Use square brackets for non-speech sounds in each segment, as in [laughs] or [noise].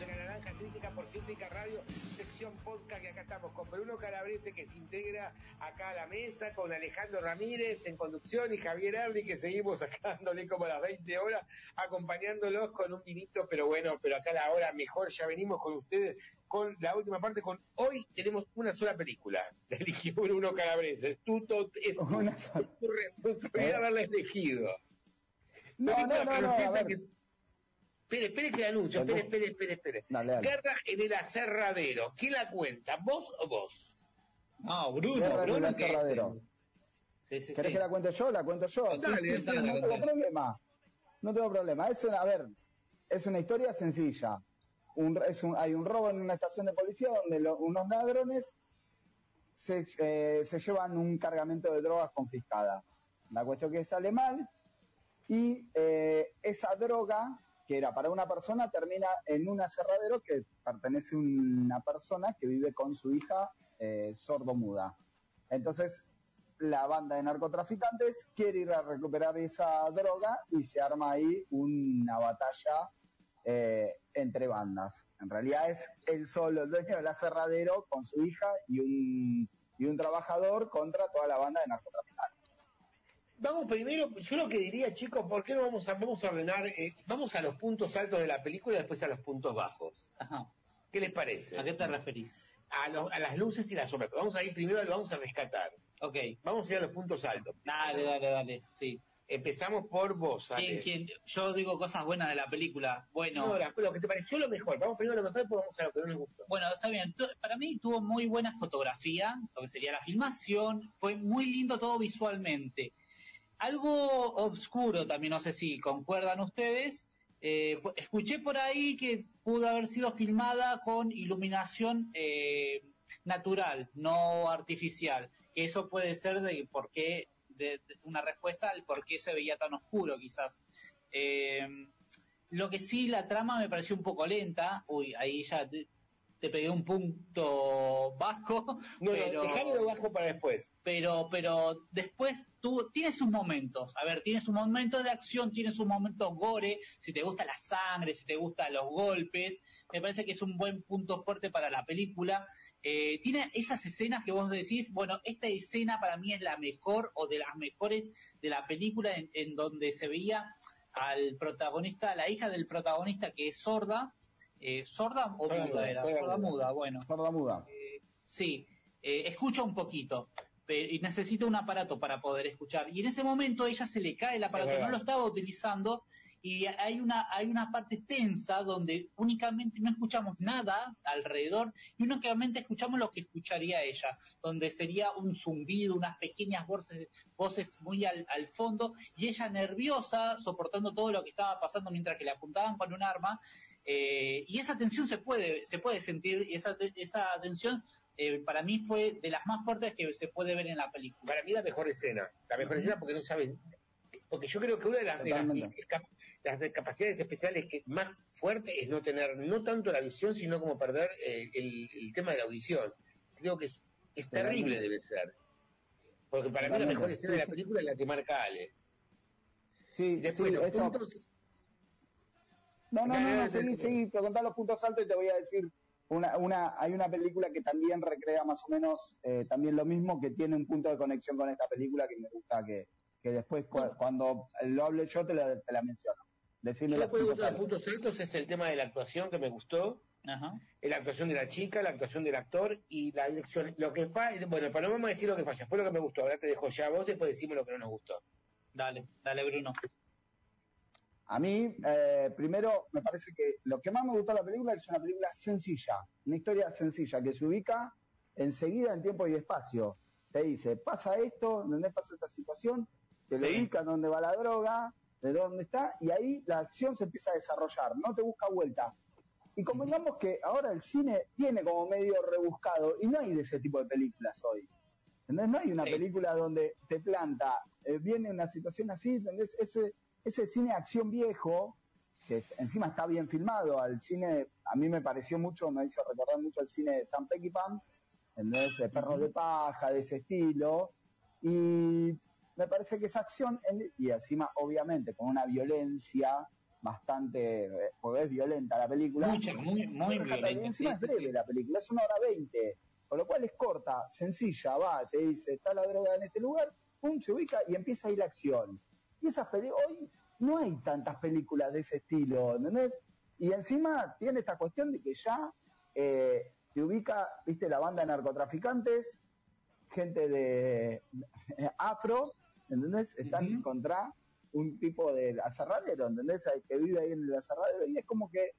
En la Naranja Crítica por Cítrica Radio, sección podcast que acá estamos con Bruno Calabrese que se integra acá a la mesa, con Alejandro Ramírez en conducción y Javier Ardi que seguimos acá dándole como a las 20 horas, acompañándolos con un vinito, pero bueno, pero acá la hora mejor, ya venimos con ustedes con la última parte, con hoy tenemos una sola película, la eligió Bruno Calabrese, es tu, es tu, responsabilidad haberla elegido. No, no, no, a Espere, espere que el anuncio, espere, espere, espere, espere. Dale, dale. Guerra en el aserradero. ¿Quién la cuenta? ¿Vos o vos? No, Bruno, Guerra en Bruno el que- aserradero. Sí, sí, ¿Querés sí. que la cuente yo? La cuento yo. Sí, Dale, sí, sí, dale, no dale. tengo problema. No tengo problema. Es una, a ver, es una historia sencilla. Un, es un, hay un robo en una estación de policía donde lo- unos ladrones se, eh, se llevan un cargamento de drogas confiscada. La cuestión que sale mal y eh, esa droga que era para una persona termina en un aserradero que pertenece a una persona que vive con su hija eh, sordomuda. Entonces la banda de narcotraficantes quiere ir a recuperar esa droga y se arma ahí una batalla eh, entre bandas. En realidad es él solo, el dueño del aserradero, con su hija y un, y un trabajador contra toda la banda de narcotraficantes. Vamos primero, yo lo que diría, chicos, ¿por qué no vamos a, vamos a ordenar, eh, vamos a los puntos altos de la película y después a los puntos bajos? Ajá. ¿Qué les parece? ¿A qué te referís? A, los- a las luces y las sombras. Vamos a ir primero, lo vamos a rescatar. Ok. Vamos a ir a los puntos altos. Dale, dale, dale. Sí. Empezamos por vos. ¿Quién, quién? Yo digo cosas buenas de la película. Bueno, No, la- lo que te pareció lo mejor. Vamos primero a lo mejor y después vamos a lo que no nos gustó. bueno, está bien. Para mí tuvo muy buena fotografía, lo que sería la filmación. Fue muy lindo todo visualmente. Algo oscuro también, no sé si concuerdan ustedes. Eh, escuché por ahí que pudo haber sido filmada con iluminación eh, natural, no artificial. Eso puede ser de por qué, de una respuesta al por qué se veía tan oscuro, quizás. Eh, lo que sí, la trama me pareció un poco lenta. Uy, ahí ya te, pegué un punto bajo. [laughs] No, pero no, bajo para después. pero pero después tú tienes sus momentos a ver tienes sus momentos de acción tienes sus momentos gore si te gusta la sangre si te gustan los golpes me parece que es un buen punto fuerte para la película Eh, tiene esas escenas que vos decís bueno esta escena para mí es la mejor o de las mejores de la película en, en donde se veía al protagonista la hija del protagonista que es sorda eh, sorda o Sorda muda muda, era sorda sorda muda. muda bueno Sorda muda. eh, sí, eh, escucha un poquito y necesita un aparato para poder escuchar. Y en ese momento ella se le cae el aparato, no lo estaba utilizando y hay una hay una parte tensa donde únicamente no escuchamos nada alrededor y únicamente escuchamos lo que escucharía ella, donde sería un zumbido, unas pequeñas voces, voces muy al, al fondo y ella nerviosa soportando todo lo que estaba pasando mientras que le apuntaban con un arma eh, y esa tensión se puede se puede sentir y esa te- esa tensión eh, para mí fue de las más fuertes que se puede ver en la película. Para mí la mejor escena. La mejor escena porque no saben. Porque yo creo que una de las, de las, capacidades especiales que más fuerte es no tener no tanto la visión, sino como perder eh, el, el tema de la audición. Creo que es, es terrible, debe ser. Porque para mí la mejor escena sí, de la sí. película es la que marca Ale. Sí, Y después sí, los puntos. No, no, no, no, seguí, seguí, te contá los puntos altos y te voy a decir, una, una, hay una película que también recrea más o menos eh, también lo mismo, que tiene un punto de conexión con esta película que me gusta que, que después cu- cuando lo hable yo te la, te la menciono. Decirle Yo los puntos los altos. puntos altos es el tema de la actuación que me gustó. Ajá. la actuación de la chica, la actuación del actor y la dirección. Lo que falla, bueno, para no vamos a decir lo que falla, fue lo que me gustó. Ahora te dejo ya a vos, después decimos lo que no nos gustó. Dale, dale Bruno. A mí, eh, primero, me parece que lo que más me gustó de la película es una película sencilla, una historia sencilla que se ubica enseguida en tiempo y espacio. Te dice, pasa esto, ¿dónde pasa esta situación? Te lo Sí. ubica dónde va la droga, de dónde está, y ahí la acción se empieza a desarrollar, no te busca vuelta. Y convengamos que ahora el cine viene como medio rebuscado y no hay de ese tipo de películas hoy. ¿Entendés? No hay una Sí. película donde te planta, eh, viene una situación así, ¿entendés? Ese, ese cine de acción viejo, que encima está bien filmado, al cine, a mí me pareció mucho, me hizo recordar mucho el cine de Sam Peckinpah, ¿entendés? Eh, Perros de paja, de ese estilo, y me parece que esa acción, y encima obviamente con una violencia bastante, eh, porque es violenta la película. Mucha, muy, muy violenta. Y encima es breve la película, es una hora veinte, con lo cual es corta, sencilla, va, te dice, está la droga en este lugar, pum, se ubica y empieza a ir la acción. Y esas películas, hoy no hay tantas películas de ese estilo, ¿entendés? Y encima tiene esta cuestión de que ya eh, te ubica, viste, la banda de narcotraficantes, gente de afro, ¿entendés? Están contra un tipo de aserradero, ¿entendés? Que vive ahí en el aserradero y es como que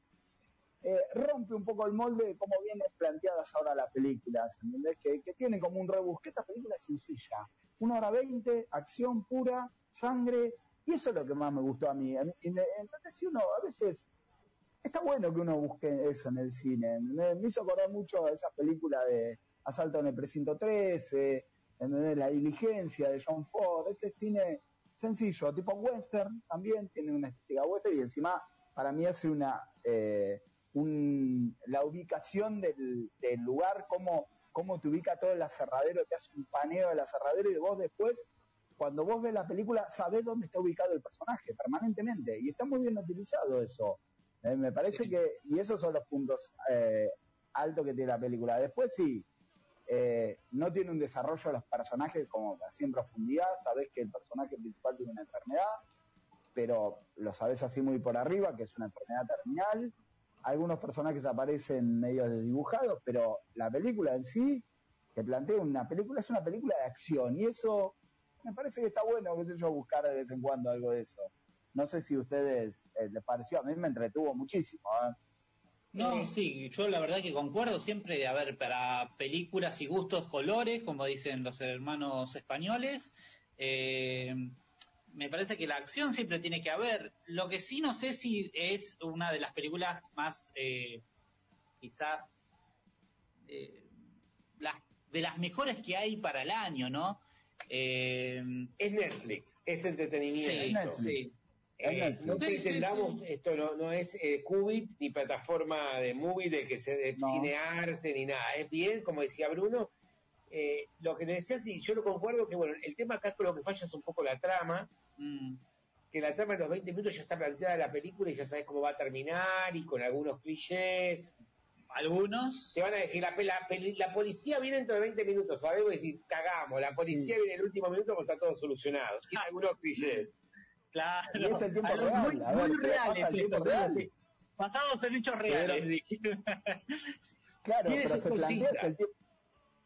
eh, rompe un poco el molde de cómo vienen planteadas ahora las películas, ¿entendés? Que, que tienen como un rebusque. Esta película es sencilla. Una hora veinte, acción pura, sangre, y eso es lo que más me gustó a mí. Entonces, si uno a veces está bueno que uno busque eso en el cine. Me, hizo acordar mucho a esas películas de Asalto en el Precinto 13, La Diligencia de John Ford, ese cine sencillo, tipo western también, tiene una estética western y encima para mí hace una eh, la ubicación del, lugar, cómo, cómo te ubica todo el aserradero, te hace un paneo del aserradero y vos después, cuando vos ves la película, sabés dónde está ubicado el personaje permanentemente y está muy bien utilizado eso. Eh, me parece que, y esos son los puntos eh, altos que tiene la película. Después sí, eh, no tiene un desarrollo de los personajes como así en profundidad, sabes que el personaje principal tiene una enfermedad, pero lo sabes así muy por arriba, que es una enfermedad terminal. Algunos personajes aparecen medio desdibujados, pero la película en sí, que plantea una película, es una película de acción, y eso me parece que está bueno, qué sé yo, buscar de vez en cuando algo de eso. No sé si a ustedes eh, les pareció, a mí me entretuvo muchísimo. ¿eh? No, sí, yo la verdad que concuerdo siempre, a ver, para películas y gustos colores, como dicen los hermanos españoles, eh, me parece que la acción siempre tiene que haber. Lo que sí no sé si es una de las películas más, quizás, las, de las mejores que hay para el año, ¿no? Es Netflix, es entretenimiento. Sí, eh, no pretendamos, esto no, no es eh, Qubit ni plataforma de movie de que se de cinearte ni nada. Es bien, como decía Bruno, eh, lo que te decía, sí, yo lo concuerdo que bueno, el tema acá con lo que falla es un poco la trama, mm. que la trama en los 20 minutos ya está planteada la película y ya sabes cómo va a terminar y con algunos clichés. Algunos. Te van a decir, la, la, policía viene dentro de 20 minutos, ¿sabes? Y decir, cagamos, la policía viene en el último minuto cuando está todo solucionado. [laughs] Tiene algunos clichés. Claro. Y es el tiempo real. Muy, muy reales. Tiempo real. Basados en hechos reales. [laughs] claro, pero se plantea es el, tiempo,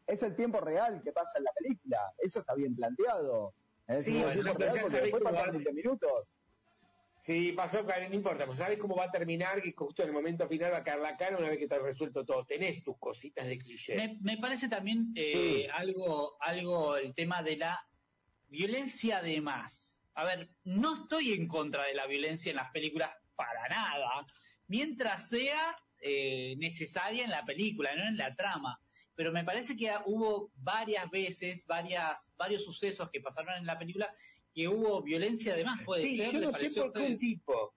es el tiempo real que pasa en la película. Eso está bien planteado. Es sí, el tiempo real porque después pasan 20 minutos. Sí, pasó, no importa, pues sabes cómo va a terminar, que justo en el momento final va a caer la cara una vez que te has resuelto todo. Tenés tus cositas de cliché. Me, me parece también eh, algo, algo el tema de la violencia de más a ver, no estoy en contra de la violencia en las películas para nada, mientras sea eh, necesaria en la película, no en la trama. Pero me parece que hubo varias veces, varias, varios sucesos que pasaron en la película que hubo violencia de más, puede sí, ser. Yo no sé por qué un tipo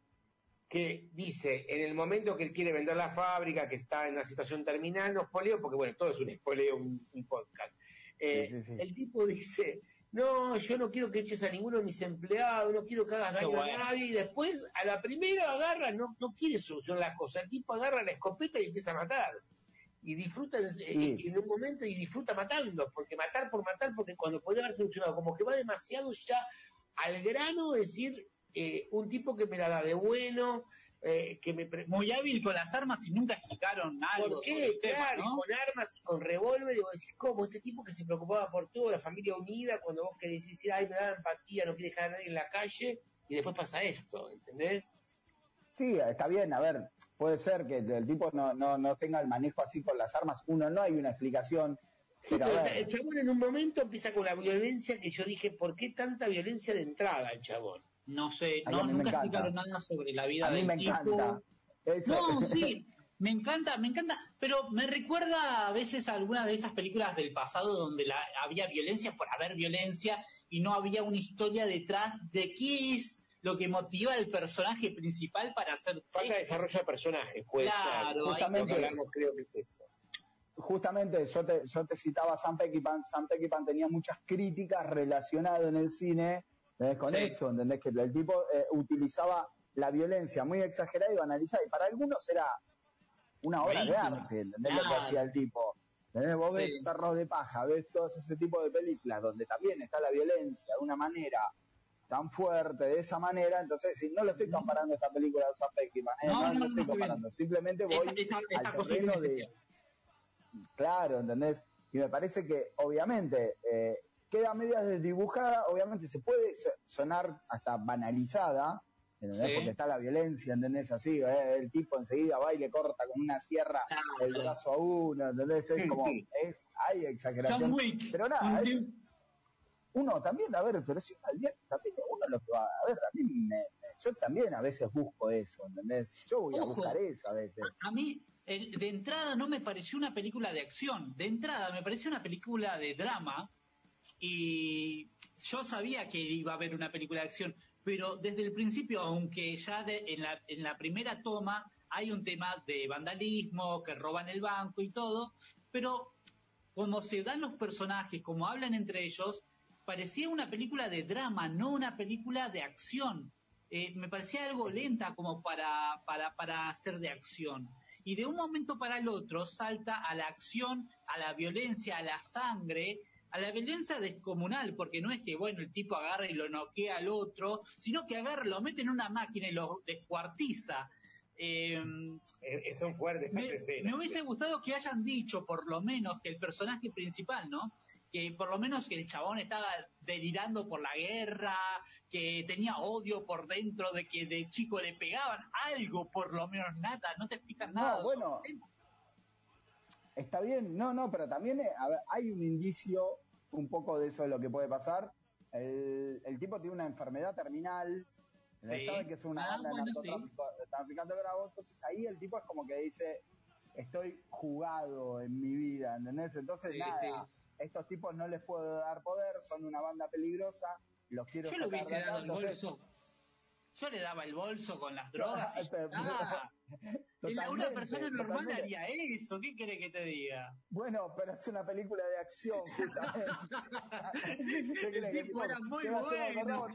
que dice en el momento que él quiere vender la fábrica, que está en una situación terminal, no espoleo, porque bueno, todo es un espoleo, un, podcast. Eh, el tipo dice, no, yo no quiero que eches a ninguno de mis empleados, no quiero que hagas daño a nadie, y después a la primera agarra, no, no quiere solucionar las cosas, el tipo agarra la escopeta y empieza a matar. Y disfruta en, un momento y disfruta matando, porque matar por matar, porque cuando puede haber solucionado, como que va demasiado ya al grano, decir, eh, un tipo que me la da de bueno, eh, que me muy hábil con las armas y nunca explicaron nada. ¿Por qué? claro, con armas y con revólver, digo, decís, ¿cómo? Este tipo que se preocupaba por todo, la familia unida, cuando vos que decís, ay, me da empatía, no quiere dejar a nadie en la calle, y después pasa esto, ¿entendés? Sí, está bien, a ver, puede ser que el tipo no, no, no tenga el manejo así con las armas, uno, no hay una explicación. Sí, pero, el chabón en un momento empieza con la violencia que yo dije, ¿por qué tanta violencia de entrada el chabón? No sé, no, nunca explicaron nada sobre la vida a mí me Encanta. No, sí, me encanta, me encanta, pero me recuerda a veces a algunas de esas películas del pasado donde la, había violencia por haber violencia y no había una historia detrás de qué es lo que motiva al personaje principal para hacer... Falta desarrollo de personaje, pues. Claro, justamente, creo que es eso. Justamente yo te, yo te citaba a Sam Peckinpah, Sam Peckinpah tenía muchas críticas relacionadas en el cine con eso, ¿entendés? Que el tipo eh, utilizaba la violencia muy exagerada y banalizada. Y para algunos era una obra de arte, ¿entendés lo que hacía el tipo? ¿Entendés? Vos ves Perros de Paja, ves todo ese tipo de películas donde también está la violencia de una manera tan fuerte, de esa manera, entonces si no lo estoy comparando esta película de Sam ¿eh? no, no, lo estoy comparando, simplemente voy al terreno de... Claro, ¿entendés? Y me parece que obviamente eh, queda media desdibujada, obviamente se puede sonar hasta banalizada, porque está la violencia, ¿entendés? Así, ¿eh? el tipo enseguida va y le corta con una sierra el brazo a uno, ¿entendés? Es como, es, hay exageración. Pero nada, uno también, a ver, pero si uno también uno lo que va, a ver, a mí me, yo también a veces busco eso, ¿entendés? Yo voy a buscar eso a veces. A, mí, de entrada no me pareció una película de acción, de entrada me pareció una película de drama y yo sabía que iba a haber una película de acción, pero desde el principio, aunque ya en, la, en la primera toma hay un tema de vandalismo, que roban el banco y todo, pero como se dan los personajes, como hablan entre ellos, parecía una película de drama, no una película de acción. Eh, me parecía algo lenta como para, para, para hacer de acción. Y de un momento para el otro salta a la acción, a la violencia, a la sangre, a la violencia descomunal, porque no es que, bueno, el tipo agarra y lo noquea al otro, sino que agarra, lo mete en una máquina y lo descuartiza. Eh, son fuertes. Me, me, hubiese gustado que hayan dicho, por lo menos, que el personaje principal, ¿no? Que por lo menos que el chabón estaba delirando por la guerra, que tenía odio por dentro de que de chico le pegaban, algo por lo menos, nada, no te explican nada. bueno, Está bien, no, no, pero también eh, hay un indicio un poco de eso de lo que puede pasar. El, tipo tiene una enfermedad terminal, sabe que es una ah, banda de traficante bravo, entonces ahí el tipo es como que dice, estoy jugado en mi vida, ¿entendés? Entonces nada, estos tipos no les puedo dar poder, son una banda peligrosa, los quiero Yo sacar de acá, entonces... Yo le daba el bolso con las drogas y [laughs] una persona normal haría eso, ¿qué quiere que te diga? Bueno, pero es una película de acción, [laughs] justamente. [laughs] el tipo era muy bueno.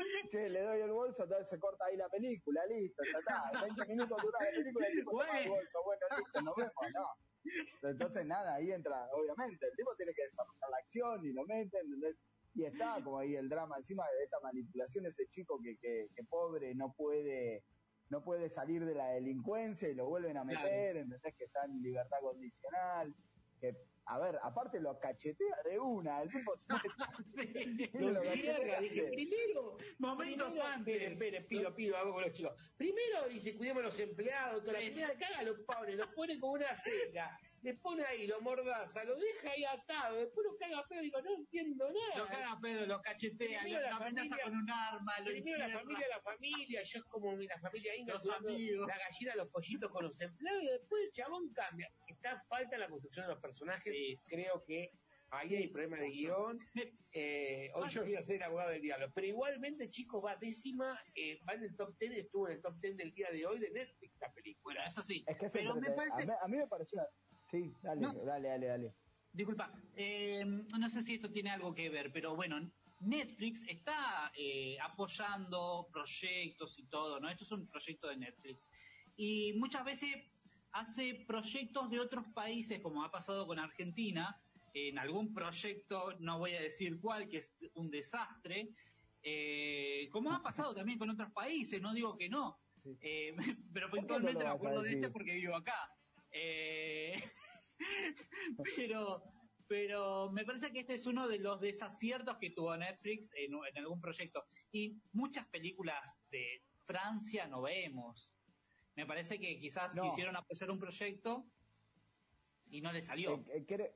[laughs] Che, le doy el bolso, entonces se corta ahí la película, listo, ya está. 20 minutos dura la película y el tipo toma el bolso, bueno, listo, nos vemos, no. Entonces, nada, ahí entra, obviamente, el tipo tiene que desarrollar la acción y lo mete, ¿entendés? Y está como ahí el drama encima de esta manipulación, ese chico que, que, que pobre no puede no puede salir de la delincuencia y lo vuelven a meter, ¿entendés? Que está en libertad condicional, que a ver, aparte lo cachetea de una, el tipo se [laughs] sí, [laughs] lo primero, momentos antes. Espere, pido, pido, hago con los chicos. Primero dice, cuidemos a los empleados, toda la primera caga a los pobres, los pone como una celda le pone ahí, lo mordaza, lo deja ahí atado, después lo caga pedo, digo, no entiendo nada. Lo caga pedo, lo cachetea, lo amenaza con un arma, lo Primero la familia, la familia, yo es como la familia ahí, los amigos. la gallina, los pollitos con los empleados, y después el chabón cambia. Está falta la construcción de los personajes, creo que ahí hay problema de guion. [laughs] Eh, hoy yo voy a ser abogado del diablo. Pero igualmente, chicos, va décima, eh, va en el top ten, estuvo en el top ten del día de hoy de Netflix, la película. Bueno, eso sí. Es que pero me parece... a, mí, me pareció Sí, dale, dale, dale, dale. Disculpa, eh, no sé si esto tiene algo que ver, pero bueno, Netflix está eh, apoyando proyectos y todo, ¿no? Esto es un proyecto de Netflix. Y muchas veces hace proyectos de otros países, como ha pasado con Argentina, en algún proyecto, no voy a decir cuál, que es un desastre, eh, como ha pasado también con otros países, no digo que no, [laughs] pero puntualmente me acuerdo de este porque vivo acá. Eh, [laughs] [laughs] pero, pero me parece que este es uno de los desaciertos que tuvo Netflix en, algún proyecto. Y muchas películas de Francia no vemos. Me parece que quizás quisieron apoyar un proyecto y no le salió. Eh, eh,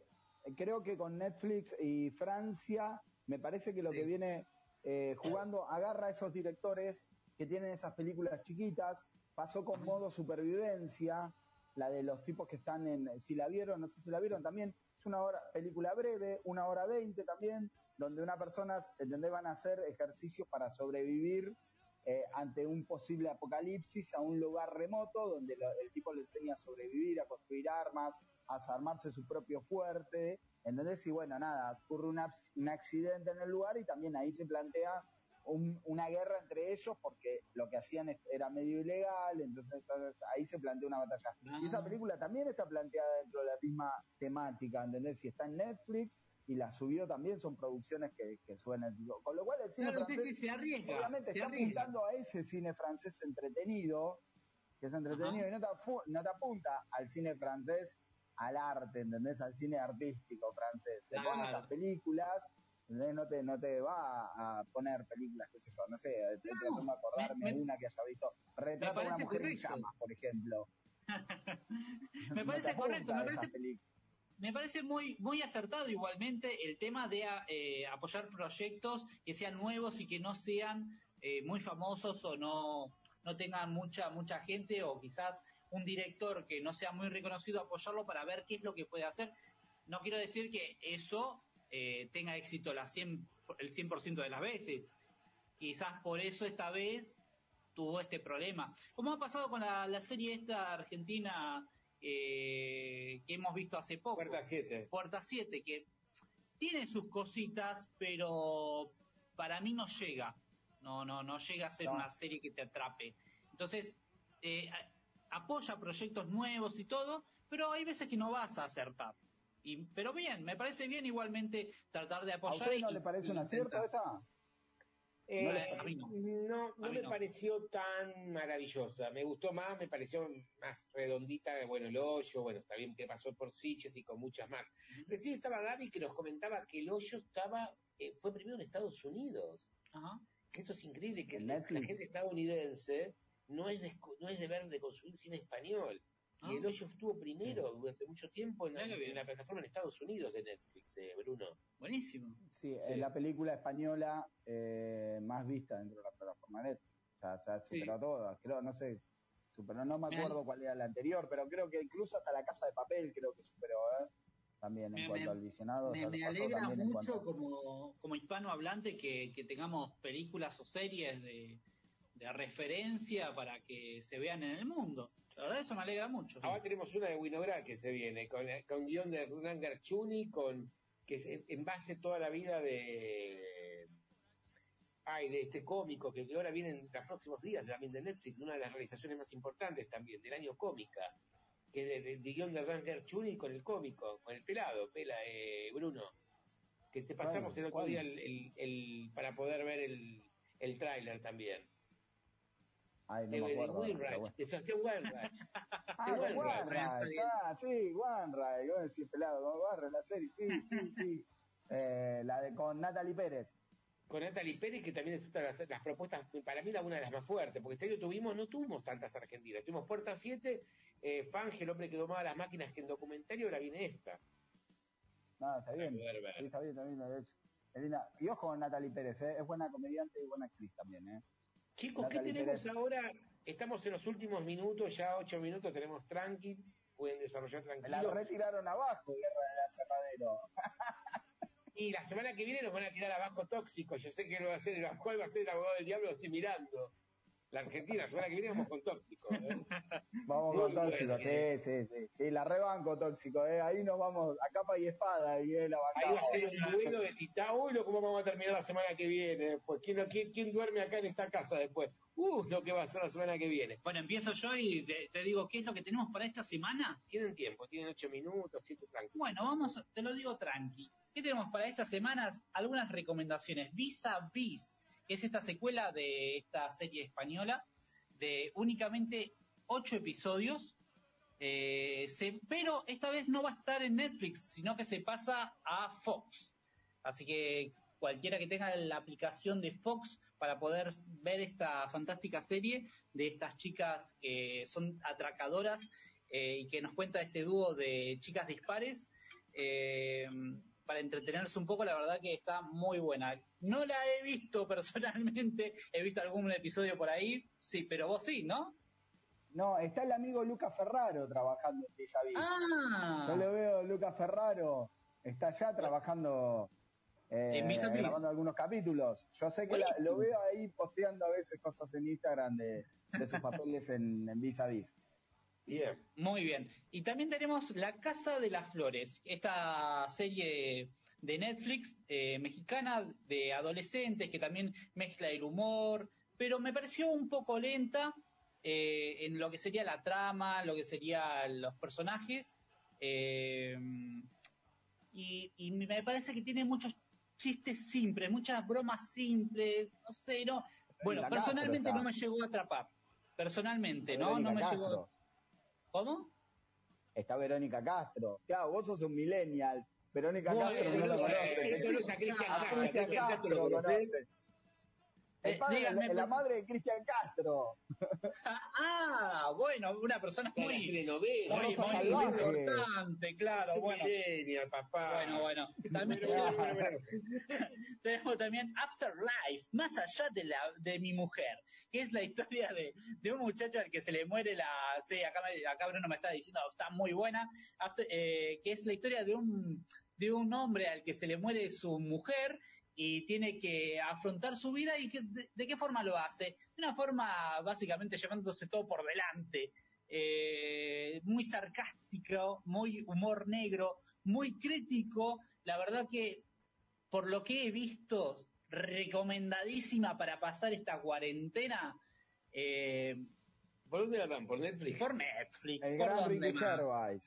creo que con Netflix y Francia, me parece que lo que viene eh, jugando agarra a esos directores que tienen esas películas chiquitas. Pasó con modo supervivencia, la de los tipos que están en, si la vieron, no sé si la vieron también, es una hora, película breve, una hora veinte también, donde una persona, ¿entendés? Van a hacer ejercicios para sobrevivir eh, ante un posible apocalipsis a un lugar remoto, donde el tipo le enseña a sobrevivir, a construir armas, a armarse su propio fuerte, ¿entendés? Y bueno, nada, ocurre un accidente en el lugar y también ahí se plantea una guerra entre ellos porque lo que hacían era medio ilegal, entonces ahí se plantea una batalla. Y esa ah. película también está planteada dentro de la misma temática, ¿entendés? Si está en Netflix y la subió también, son producciones que, que suenan. Con lo cual el cine francés se arriesga, obviamente está apuntando a ese cine francés entretenido, que es entretenido y no te, no te apunta al cine francés al arte, ¿entendés? Al cine artístico francés. Te claro. estas películas no te, no te va a poner películas, qué sé yo, no sé, no, de acordarme de una que haya visto. Retrato de una mujer en llamas, por ejemplo. [laughs] me parece correcto, me parece, me parece muy, muy acertado igualmente el tema de eh, apoyar proyectos que sean nuevos y que no sean eh, muy famosos o no, no tengan mucha, mucha gente o quizás un director que no sea muy reconocido apoyarlo para ver qué es lo que puede hacer. No quiero decir que eso eh, tenga éxito la 100, el 100% de las veces. Quizás por eso esta vez tuvo este problema. Como ha pasado con la, serie esta argentina eh, que hemos visto hace poco. Puerta 7. Puerta 7, que tiene sus cositas, pero para mí no llega. No, no, no llega a ser una serie que te atrape. Entonces, eh, apoya proyectos nuevos y todo, pero hay veces que no vas a acertar pero bien, me parece bien igualmente tratar de apoyar. ¿A usted no le parece un acierto esta? Eh, no, no, me pareció tan maravillosa. Me gustó más, me pareció más redondita. Bueno, el hoyo, bueno, está bien que pasó por Siches y con muchas más. Recién estaba Gaby que nos comentaba que el hoyo estaba, eh, fue primero en Estados Unidos. Que esto es increíble, que la, gente estadounidense no es de, no es de ver, de consumir cine español. Y el hoyo estuvo primero durante mucho tiempo en la, plataforma en Estados Unidos de Netflix, eh, Bruno. Buenísimo. Sí, es la película española eh, más vista dentro de la plataforma Netflix. Ya, ya superó todas, creo, no sé, superó, no me acuerdo cuál era la anterior, pero creo que incluso hasta La Casa de Papel creo que superó, ¿eh? También en cuanto al visionado. Me, me alegra mucho como, como hispanohablante que, que tengamos películas o series de, de referencia para que se vean en el mundo. La verdad, eso me alegra mucho. Ahora tenemos una de Winograd que se viene, con, con guion de Hernán Garchuni, con, que es en base toda la vida de. Ay, de este cómico que ahora viene en los próximos días también de Netflix, una de las realizaciones más importantes también del año cómica, que es de, guion de Hernán Garchuni con el cómico, con el pelado, pela eh, Bruno. Que te pasamos el otro día el, el, para poder ver el, el tráiler también. Ay, no me acuerdo. De Winrach, de Sebastián Winrach. ah, de ah, sí, Winrach, vos decís pelado, la serie, sí, sí, sí. [laughs] Eh, la de con Natalie Pérez. Con Natalie Pérez, que también es una de las, las, propuestas, para mí, la una de las más fuertes, porque este año tuvimos, no tuvimos tantas argentinas. Tuvimos Puerta 7, eh, Fange, el hombre que domaba las máquinas, que en documentario ahora viene esta. No, está bien. está bien, está bien. Y ojo con Natalie Pérez, ¿eh? es buena comediante y buena actriz también, ¿eh? Chicos, ¿qué tenemos ahora? Estamos en los últimos minutos, ya ocho minutos tenemos tranqui, pueden desarrollar tranquilo. La retiraron abajo, Guerra del Aserradero. [laughs] y la semana que viene nos van a tirar abajo tóxicos. Yo sé que lo va a hacer, cuál va a ser el abogado del diablo, lo estoy mirando. La Argentina, la semana que viene vamos con tóxicos. ¿Eh? [laughs] Vamos con tóxicos, sí, ¿eh? sí, sí, sí. la rebanco tóxico, ¿eh? ahí nos vamos a capa y espada. Y, la ahí va a un duelo de titán. Uy, ¿cómo vamos a terminar la semana que viene? Pues, ¿quién, quién, quién duerme acá en esta casa después? Uh, lo que va a ser la semana que viene. Bueno, empiezo yo y te, digo, ¿qué es lo que tenemos para esta semana? Tienen tiempo, tienen ocho minutos, siete tranqui. Bueno, vamos, te lo digo tranqui. ¿Qué tenemos para estas semanas? Algunas recomendaciones. Visa Vis, que es esta secuela de esta serie española de únicamente ocho episodios, eh, pero esta vez no va a estar en Netflix, sino que se pasa a Fox. Así que cualquiera que tenga la aplicación de Fox para poder ver esta fantástica serie de estas chicas que son atracadoras eh, y que nos cuenta este dúo de chicas dispares. Eh, para entretenerse un poco, la verdad que está muy buena. No la he visto [laughs] personalmente, he visto algún episodio por ahí, sí, pero vos sí, ¿no? No, está el amigo Lucas Ferraro trabajando en Vis Ah. Yo lo veo, Lucas Ferraro está ya trabajando, eh, grabando algunos capítulos. Yo sé que lo veo ahí posteando a veces cosas en Instagram de, sus papeles en, en Vis a Vis. Muy bien. Y también tenemos La Casa de las Flores, esta serie de Netflix eh, mexicana de adolescentes que también mezcla el humor, pero me pareció un poco lenta eh, en lo que sería la trama, lo que serían los personajes. Eh, y, y, me parece que tiene muchos chistes simples, muchas bromas simples, no sé, no. Bueno, personalmente no me llegó a atrapar. Personalmente, ¿no? No me llegó. ¿Cómo? Está Verónica Castro. Claro, vos sos un millennial. Verónica Castro no lo conoce. Castro el padre, la, madre de Cristian Castro. [laughs] ah, bueno, una persona muy, telenovela, muy, muy, importante, claro, bueno. papá. Bueno, bueno. También [laughs] tenemos también Afterlife, más allá de la de mi mujer, que es la historia de, de un muchacho al que se le muere la, sí, acá, acá Bruno me está diciendo, está muy buena, eh, que es la historia de un de un hombre al que se le muere su mujer y tiene que afrontar su vida y que, de, qué forma lo hace. De una forma básicamente llevándose todo por delante, eh, muy sarcástico, muy humor negro, muy crítico. La verdad que por lo que he visto, recomendadísima para pasar esta cuarentena. Eh, ¿Por dónde la dan? ¿Por Netflix? Por Netflix. El gran Ricky Gervais.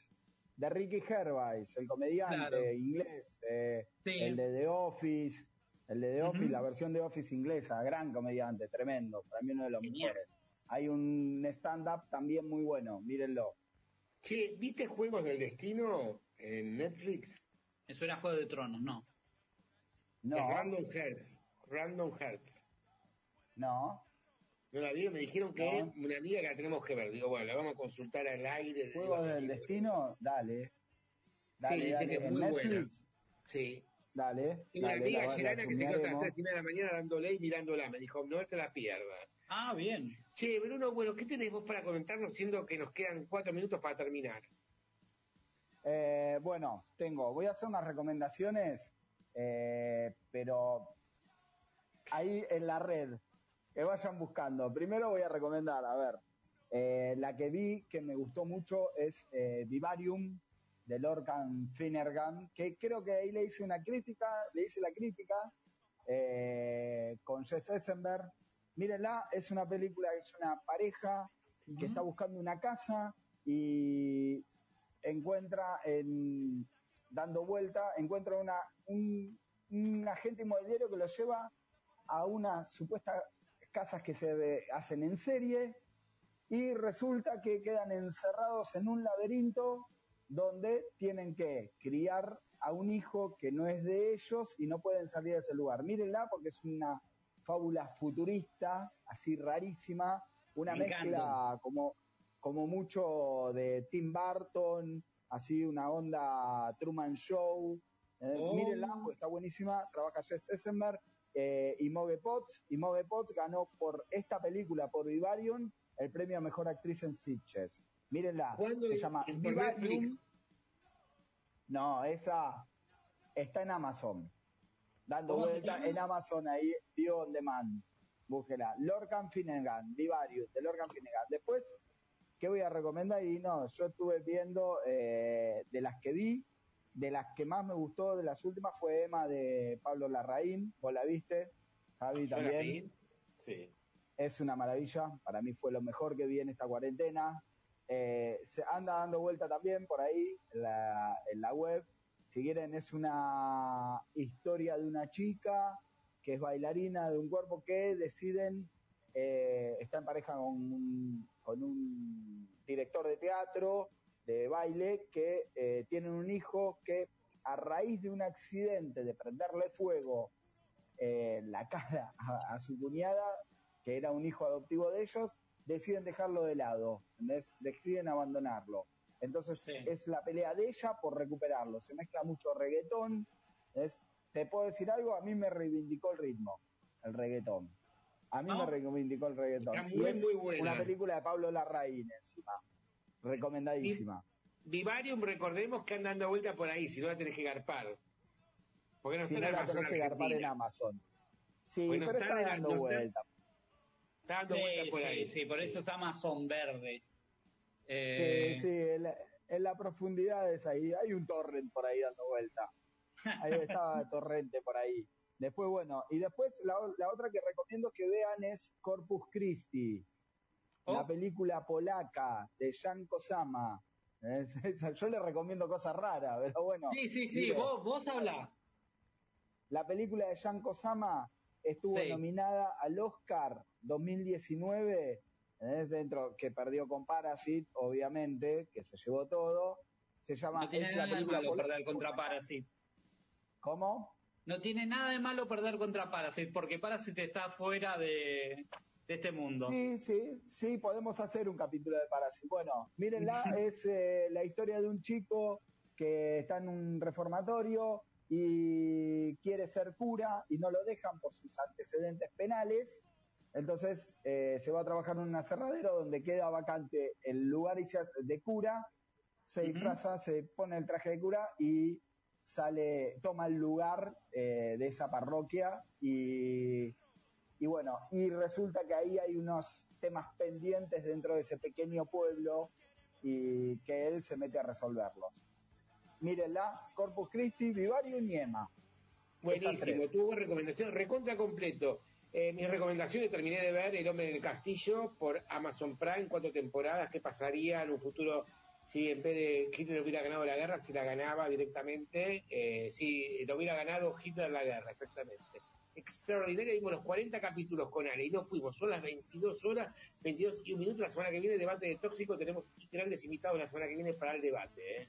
De Ricky Gervais, el comediante inglés, eh, el de The Office, el de The Office, la versión de Office inglesa, gran comediante, tremendo, para mí uno de los mejores. Hay un stand-up también muy bueno, mírenlo. Che, ¿viste Juegos del Destino en Netflix? Me suena Juego de Tronos, no. No. Random Hearts. Random Hearts. No. No la vi, me dijeron que es una amiga que la tenemos que ver. Digo, bueno, la vamos a consultar al aire. ¿Juegos del Destino? Dale. Dale, sí, dice que es muy Netflix? buena. Sí. Dale. Y una amiga Gerana que te quedó hasta las 3 de la mañana dándole y mirándola. Me dijo, no te la pierdas. Ah, bien. Che, Bruno, bueno, ¿qué tenés vos para comentarnos siendo que nos quedan cuatro minutos para terminar? Eh, bueno, tengo, voy a hacer unas recomendaciones, eh, pero ahí en la red, que vayan buscando. Primero voy a recomendar, a ver, eh, la que vi que me gustó mucho es Vivarium, de Lorcan Finnegan, que creo que ahí le hice una crítica, le hice la crítica eh, con Jess Eisenberg. Mírenla, es una película, es una pareja que está buscando una casa y encuentra en, dando vuelta, encuentra una, un, un agente inmobiliario que lo lleva a unas supuestas casas que se hacen en serie y resulta que quedan encerrados en un laberinto donde tienen que criar a un hijo que no es de ellos y no pueden salir de ese lugar. Mírenla porque es una fábula futurista, así rarísima, una mezcla como, como mucho de Tim Burton, así una onda Truman Show. Eh, oh. Mírenla porque está buenísima, trabaja Jess Eisenberg eh, y Moge Potts. Y Moge Potts ganó por esta película, por Vivarium, el premio a Mejor Actriz en Sitges. Mírenla, se llama Vivarium. No, esa está en Amazon. Dando vuelta en Amazon ahí, View on Demand. Búsquela. Lorcan Finnegan, Vivarius, de Lorcan Finnegan. Después, ¿qué voy a recomendar? Y no, yo estuve viendo eh, de las que vi, de las que más me gustó, de las últimas, fue Emma de Pablo Larraín. ¿Vos la viste? Javi también. Sí. Es una maravilla. Para mí fue lo mejor que vi en esta cuarentena. Eh, se anda dando vuelta también por ahí en la, web. Si quieren, es una historia de una chica que es bailarina de un cuerpo que deciden, eh, está en pareja con un, director de teatro, de baile, que eh, tienen un hijo que a raíz de un accidente de prenderle fuego la cara a, su cuñada, que era un hijo adoptivo de ellos, deciden dejarlo de lado, deciden abandonarlo. Entonces es la pelea de ella por recuperarlo. Se mezcla mucho reggaetón. ¿Te puedo decir algo? A mí me reivindicó el ritmo, el reggaetón. A mí me reivindicó el reggaetón. y es una película de Pablo Larraín encima. Recomendadísima. Vivarium, recordemos que anda dando vuelta por ahí, si no la tenés que garpar. Porque no si está no la tenés que garpar en Amazon. Sí, pero está, dando vuelta dando sí, por ahí. Sí, por eso es Amazon verdes. Eh... Sí, sí, en la, profundidad es ahí. Hay un torrent por ahí dando vuelta. [laughs] Ahí estaba Torrente por ahí. Después, bueno, y después la, la otra que recomiendo que vean es Corpus Christi, la Oh. película polaca de Jan Kosama. Es- [laughs] Yo le recomiendo cosas raras, pero bueno. Sí, sí, sí, mire, vos, vos hablá. La película de Jan Kosama estuvo Sí. nominada al Oscar 2019, es dentro que perdió con Parasite, obviamente, que se llevó todo. Se llama No tiene nada de malo perder contra Parasite. ¿Cómo? No tiene nada de malo perder contra Parasite, porque Parasite está fuera de, de este mundo. Sí, sí, sí, podemos hacer un capítulo de Parasite. Bueno, mírenla, [laughs] es eh, la historia de un chico que está en un reformatorio y quiere ser cura y no lo dejan por sus antecedentes penales. Entonces eh, se va a trabajar en un aserradero donde queda vacante el lugar de cura, se disfraza, se pone el traje de cura y sale, toma el lugar eh, de esa parroquia y y bueno, y resulta que ahí hay unos temas pendientes dentro de ese pequeño pueblo y que él se mete a resolverlos. Mírenla, Corpus Christi, Vivario y Niema. Buenísimo, tuvo recomendación recontra completo. Eh, mis recomendaciones terminé de ver El hombre en el castillo por Amazon Prime, cuatro temporadas, qué pasaría en un futuro si en vez de Hitler hubiera ganado la guerra, si la ganaba directamente, eh, si lo hubiera ganado Hitler la guerra, exactamente. Extraordinaria, vimos los 40 capítulos con Ale y no fuimos, son las 22 horas, 22 y un minuto, la semana que viene debate de tóxico, tenemos grandes invitados la semana que viene para el debate, ¿eh?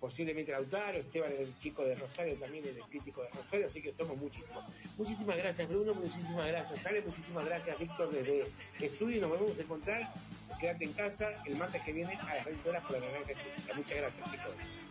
Posiblemente Lautaro, Esteban el chico de Rosario, también el crítico de Rosario, así que somos muchísimos. Muchísimas gracias Bruno, muchísimas gracias Ale, muchísimas gracias Víctor desde estudio, nos volvemos a encontrar, quédate en casa el martes que viene a las 20 horas por la naranja. Muchas gracias chicos.